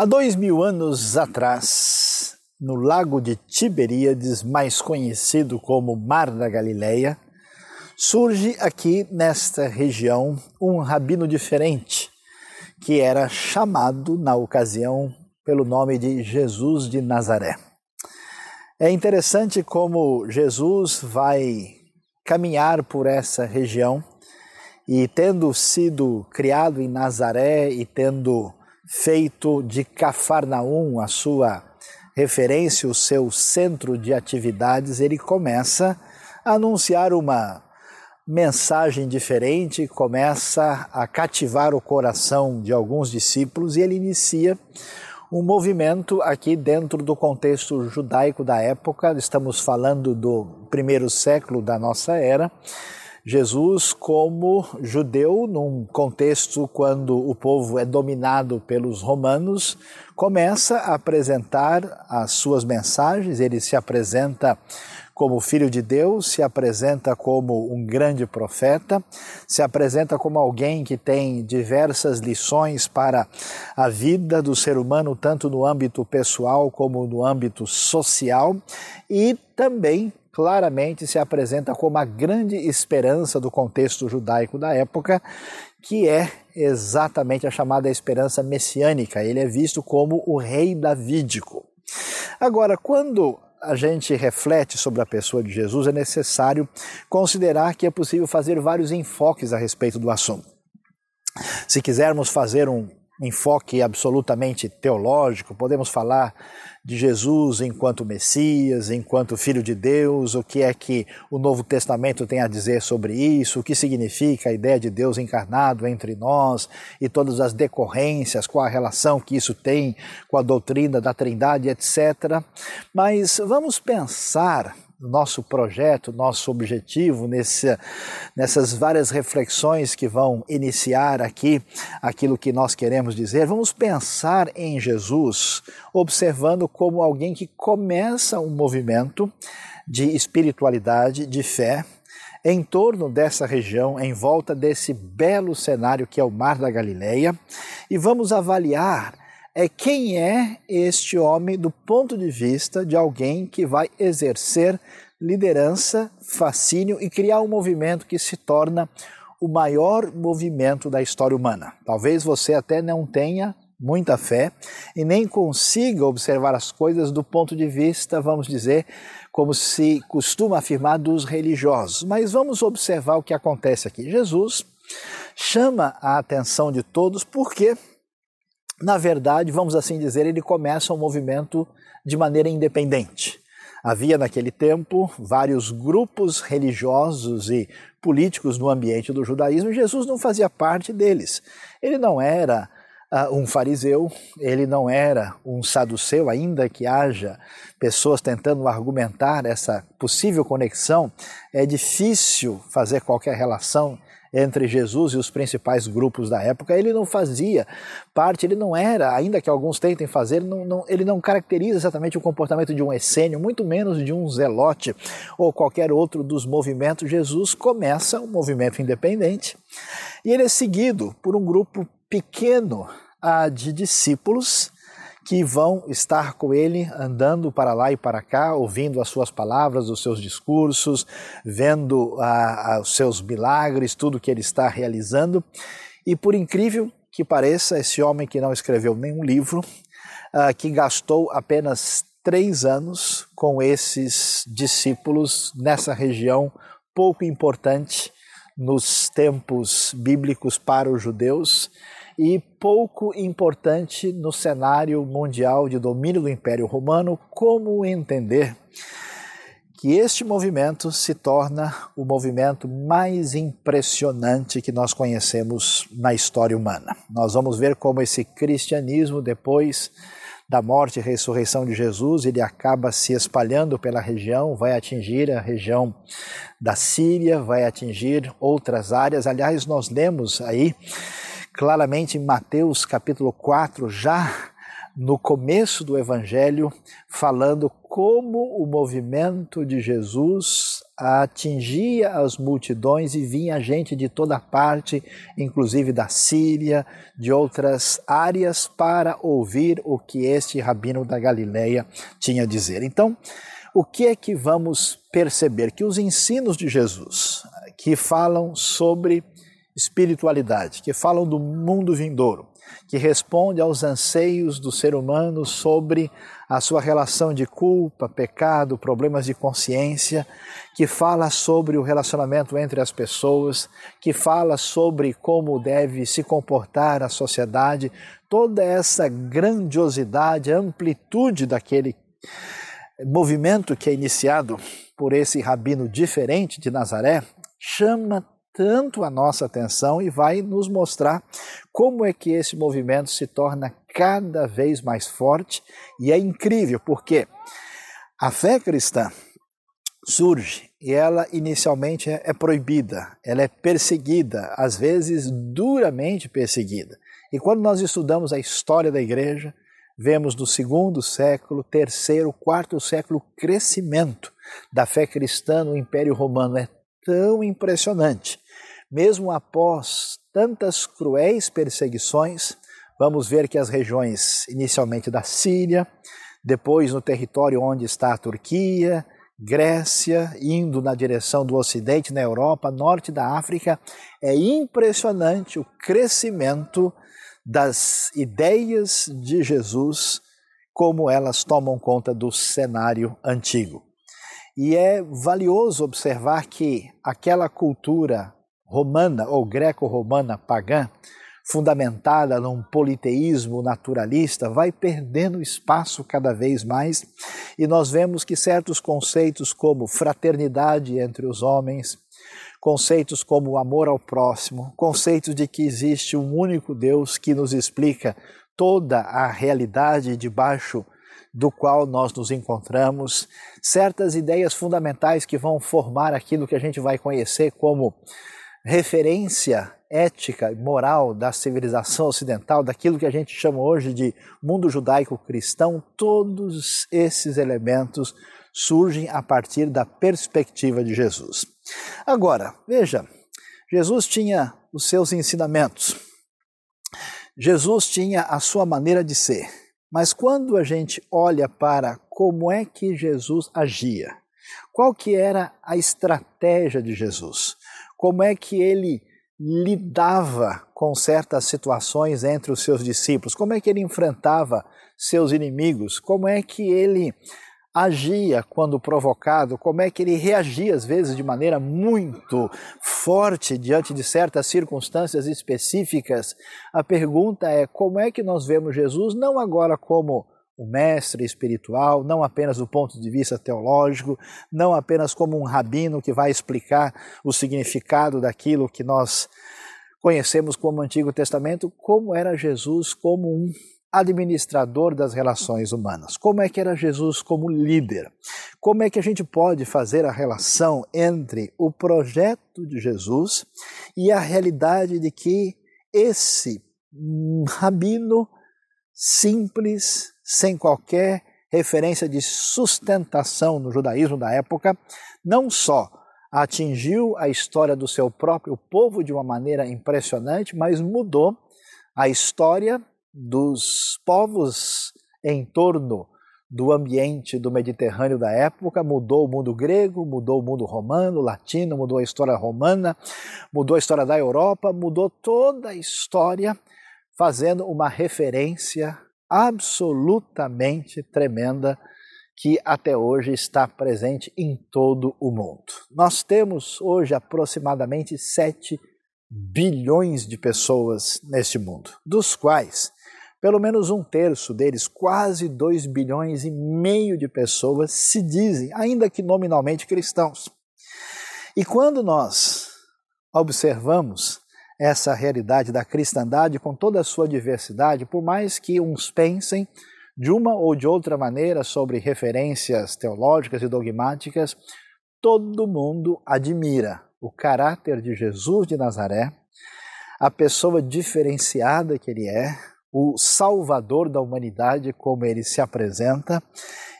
Há dois mil anos atrás, no lago de Tiberíades, mais conhecido como Mar da Galileia, surge aqui nesta região um rabino diferente, que era chamado na ocasião pelo nome de Jesus de Nazaré. É interessante como Jesus vai caminhar por essa região e, tendo sido criado em Nazaré e tendo feito de Cafarnaum a sua referência, o seu centro de atividades, ele começa a anunciar uma mensagem diferente, começa a cativar o coração de alguns discípulos e ele inicia um movimento aqui dentro do contexto judaico da época, estamos falando do primeiro século da nossa era, Jesus, como judeu, num contexto quando o povo é dominado pelos romanos, começa a apresentar as suas mensagens, ele se apresenta como filho de Deus, se apresenta como um grande profeta, se apresenta como alguém que tem diversas lições para a vida do ser humano, tanto no âmbito pessoal como no âmbito social, e também claramente se apresenta como a grande esperança do contexto judaico da época, que é exatamente a chamada esperança messiânica. Ele é visto como o rei davídico. Agora, quando a gente reflete sobre a pessoa de Jesus, é necessário considerar que é possível fazer vários enfoques a respeito do assunto. Se quisermos fazer um enfoque absolutamente teológico, podemos falar de Jesus enquanto Messias, enquanto Filho de Deus, o que é que o Novo Testamento tem a dizer sobre isso, o que significa a ideia de Deus encarnado entre nós e todas as decorrências, qual a relação que isso tem com a doutrina da Trindade, etc. Mas vamos pensar nosso projeto, nosso objetivo, nesse, nessas várias reflexões que vão iniciar aqui aquilo que nós queremos dizer, vamos pensar em Jesus, observando como alguém que começa um movimento de espiritualidade, de fé, em torno dessa região, em volta desse belo cenário que é o Mar da Galileia, e vamos avaliar é quem é este homem do ponto de vista de alguém que vai exercer liderança, fascínio e criar um movimento que se torna o maior movimento da história humana. Talvez você até não tenha muita fé e nem consiga observar as coisas do ponto de vista, vamos dizer, como se costuma afirmar dos religiosos. Mas vamos observar o que acontece aqui. Jesus chama a atenção de todos porque na verdade, vamos assim dizer, ele começa um movimento de maneira independente. Havia naquele tempo vários grupos religiosos e políticos no ambiente do judaísmo e Jesus não fazia parte deles. Ele não era uh, um fariseu, ele não era um saduceu, ainda que haja pessoas tentando argumentar essa possível conexão, é difícil fazer qualquer relação entre Jesus e os principais grupos da época, ele não fazia parte, ele não era, ainda que alguns tentem fazer, ele não, não, ele não caracteriza exatamente o comportamento de um essênio, muito menos de um zelote ou qualquer outro dos movimentos. Jesus começa um movimento independente e ele é seguido por um grupo pequeno ah, de discípulos que vão estar com ele andando para lá e para cá, ouvindo as suas palavras, os seus discursos, vendo ah, ah, os seus milagres, tudo que ele está realizando. E por incrível que pareça, esse homem que não escreveu nenhum livro, ah, que gastou apenas três anos com esses discípulos nessa região pouco importante nos tempos bíblicos para os judeus e pouco importante no cenário mundial de domínio do Império Romano, como entender que este movimento se torna o movimento mais impressionante que nós conhecemos na história humana. Nós vamos ver como esse cristianismo, depois da morte e ressurreição de Jesus, ele acaba se espalhando pela região, vai atingir a região da Síria, vai atingir outras áreas. Aliás, nós lemos aí claramente em Mateus capítulo 4, já no começo do Evangelho, falando como o movimento de Jesus atingia as multidões e vinha gente de toda parte, inclusive da Síria, de outras áreas, para ouvir o que este rabino da Galileia tinha a dizer. Então, o que é que vamos perceber? Que os ensinos de Jesus, que falam sobre espiritualidade, que falam do mundo vindouro, que responde aos anseios do ser humano sobre a sua relação de culpa, pecado, problemas de consciência, que fala sobre o relacionamento entre as pessoas, que fala sobre como deve se comportar a sociedade, toda essa grandiosidade, amplitude daquele movimento que é iniciado por esse rabino diferente de Nazaré, chama tanto a nossa atenção e vai nos mostrar como é que esse movimento se torna cada vez mais forte e é incrível porque a fé cristã surge e ela inicialmente é, é proibida, ela é perseguida, às vezes duramente perseguida. E quando nós estudamos a história da igreja, vemos no segundo século, terceiro, quarto século, o crescimento da fé cristã no Império Romano. É tão impressionante mesmo após tantas cruéis perseguições, vamos ver que as regiões inicialmente da Síria, depois no território onde está a Turquia, Grécia, indo na direção do Ocidente, na Europa, norte da África, é impressionante o crescimento das ideias de Jesus, como elas tomam conta do cenário antigo. E é valioso observar que aquela cultura romana ou greco-romana pagã, fundamentada num politeísmo naturalista, vai perdendo espaço cada vez mais. E nós vemos que certos conceitos como fraternidade entre os homens, conceitos como amor ao próximo, conceitos de que existe um único Deus que nos explica toda a realidade debaixo do qual nós nos encontramos, certas ideias fundamentais que vão formar aquilo que a gente vai conhecer como referência ética e moral da civilização ocidental, daquilo que a gente chama hoje de mundo judaico-cristão, todos esses elementos surgem a partir da perspectiva de Jesus. Agora, veja, Jesus tinha os seus ensinamentos, Jesus tinha a sua maneira de ser, mas quando a gente olha para como é que Jesus agia, qual que era a estratégia de Jesus? Como é que ele lidava com certas situações entre os seus discípulos, como é que ele enfrentava seus inimigos, como é que ele agia quando provocado, como é que ele reagia às vezes de maneira muito forte diante de certas circunstâncias específicas. A pergunta é como é que nós vemos Jesus não agora como o mestre espiritual, não apenas do ponto de vista teológico, não apenas como um rabino que vai explicar o significado daquilo que nós conhecemos como Antigo Testamento, como era Jesus como um administrador das relações humanas. Como é que era Jesus como líder? Como é que a gente pode fazer a relação entre o projeto de Jesus e a realidade de que esse rabino simples, sem qualquer referência de sustentação no judaísmo da época, não só atingiu a história do seu próprio povo de uma maneira impressionante, mas mudou a história dos povos em torno do ambiente do Mediterrâneo da época, mudou o mundo grego, mudou o mundo romano, latino, mudou a história romana, mudou a história da Europa, mudou toda a história, fazendo uma referência absolutamente tremenda que até hoje está presente em todo o mundo. Nós temos hoje aproximadamente 7 bilhões de pessoas neste mundo, dos quais pelo menos um terço deles, quase 2 bilhões e meio de pessoas, se dizem, ainda que nominalmente cristãos. E quando nós observamos essa realidade da cristandade com toda a sua diversidade, por mais que uns pensem de uma ou de outra maneira sobre referências teológicas e dogmáticas, todo mundo admira o caráter de Jesus de Nazaré, a pessoa diferenciada que ele é, o Salvador da humanidade, como ele se apresenta,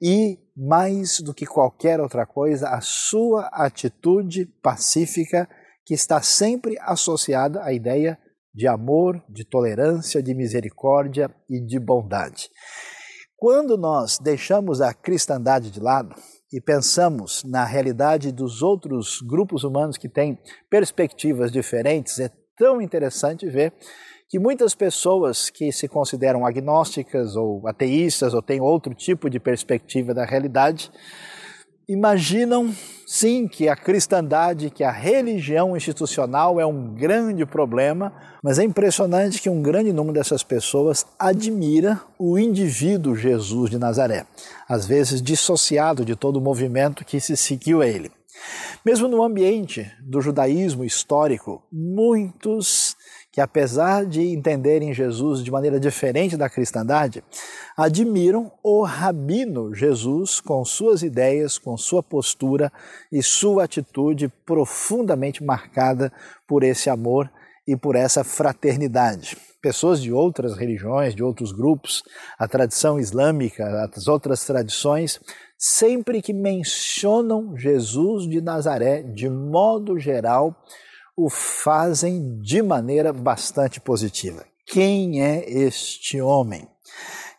e, mais do que qualquer outra coisa, a sua atitude pacífica, que está sempre associada à ideia de amor, de tolerância, de misericórdia e de bondade. Quando nós deixamos a cristandade de lado e pensamos na realidade dos outros grupos humanos que têm perspectivas diferentes, é tão interessante ver que muitas pessoas que se consideram agnósticas ou ateístas ou têm outro tipo de perspectiva da realidade, imaginam sim que a cristandade, que a religião institucional é um grande problema, mas é impressionante que um grande número dessas pessoas admira o indivíduo Jesus de Nazaré, às vezes dissociado de todo o movimento que se seguiu a ele. Mesmo no ambiente do judaísmo histórico, muitos que, apesar de entenderem Jesus de maneira diferente da cristandade, admiram o rabino Jesus com suas ideias, com sua postura e sua atitude profundamente marcada por esse amor e por essa fraternidade. Pessoas de outras religiões, de outros grupos, a tradição islâmica, as outras tradições, sempre que mencionam Jesus de Nazaré, de modo geral, o fazem de maneira bastante positiva. Quem é este homem?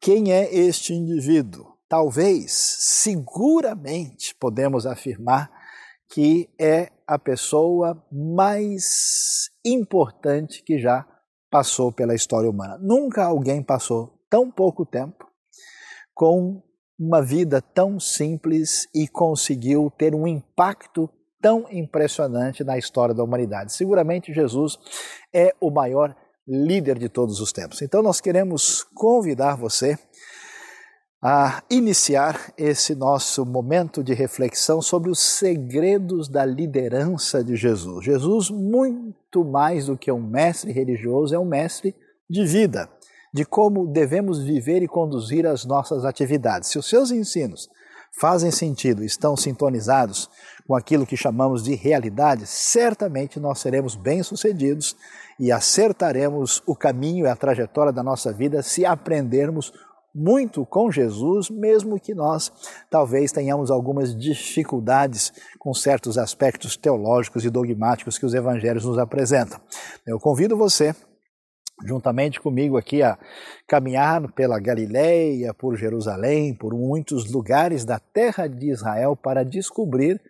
Quem é este indivíduo? Talvez, seguramente, podemos afirmar que é a pessoa mais importante que já passou pela história humana. Nunca alguém passou tão pouco tempo com uma vida tão simples e conseguiu ter um impacto tão impressionante na história da humanidade. Seguramente Jesus é o maior líder de todos os tempos. Então nós queremos convidar você a iniciar esse nosso momento de reflexão sobre os segredos da liderança de Jesus. Jesus, muito mais do que um mestre religioso, é um mestre de vida, de como devemos viver e conduzir as nossas atividades. Se os seus ensinos fazem sentido, estão sintonizados com aquilo que chamamos de realidade, certamente nós seremos bem-sucedidos e acertaremos o caminho e a trajetória da nossa vida se aprendermos muito com Jesus, mesmo que nós talvez tenhamos algumas dificuldades com certos aspectos teológicos e dogmáticos que os evangelhos nos apresentam. Eu convido você juntamente comigo aqui a caminhar pela Galileia, por Jerusalém, por muitos lugares da terra de Israel para descobrir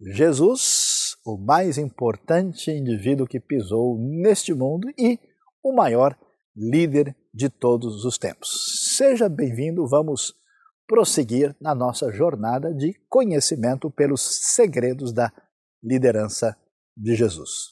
Jesus, o mais importante indivíduo que pisou neste mundo e o maior líder de todos os tempos. Seja bem-vindo, vamos prosseguir na nossa jornada de conhecimento pelos segredos da liderança de Jesus.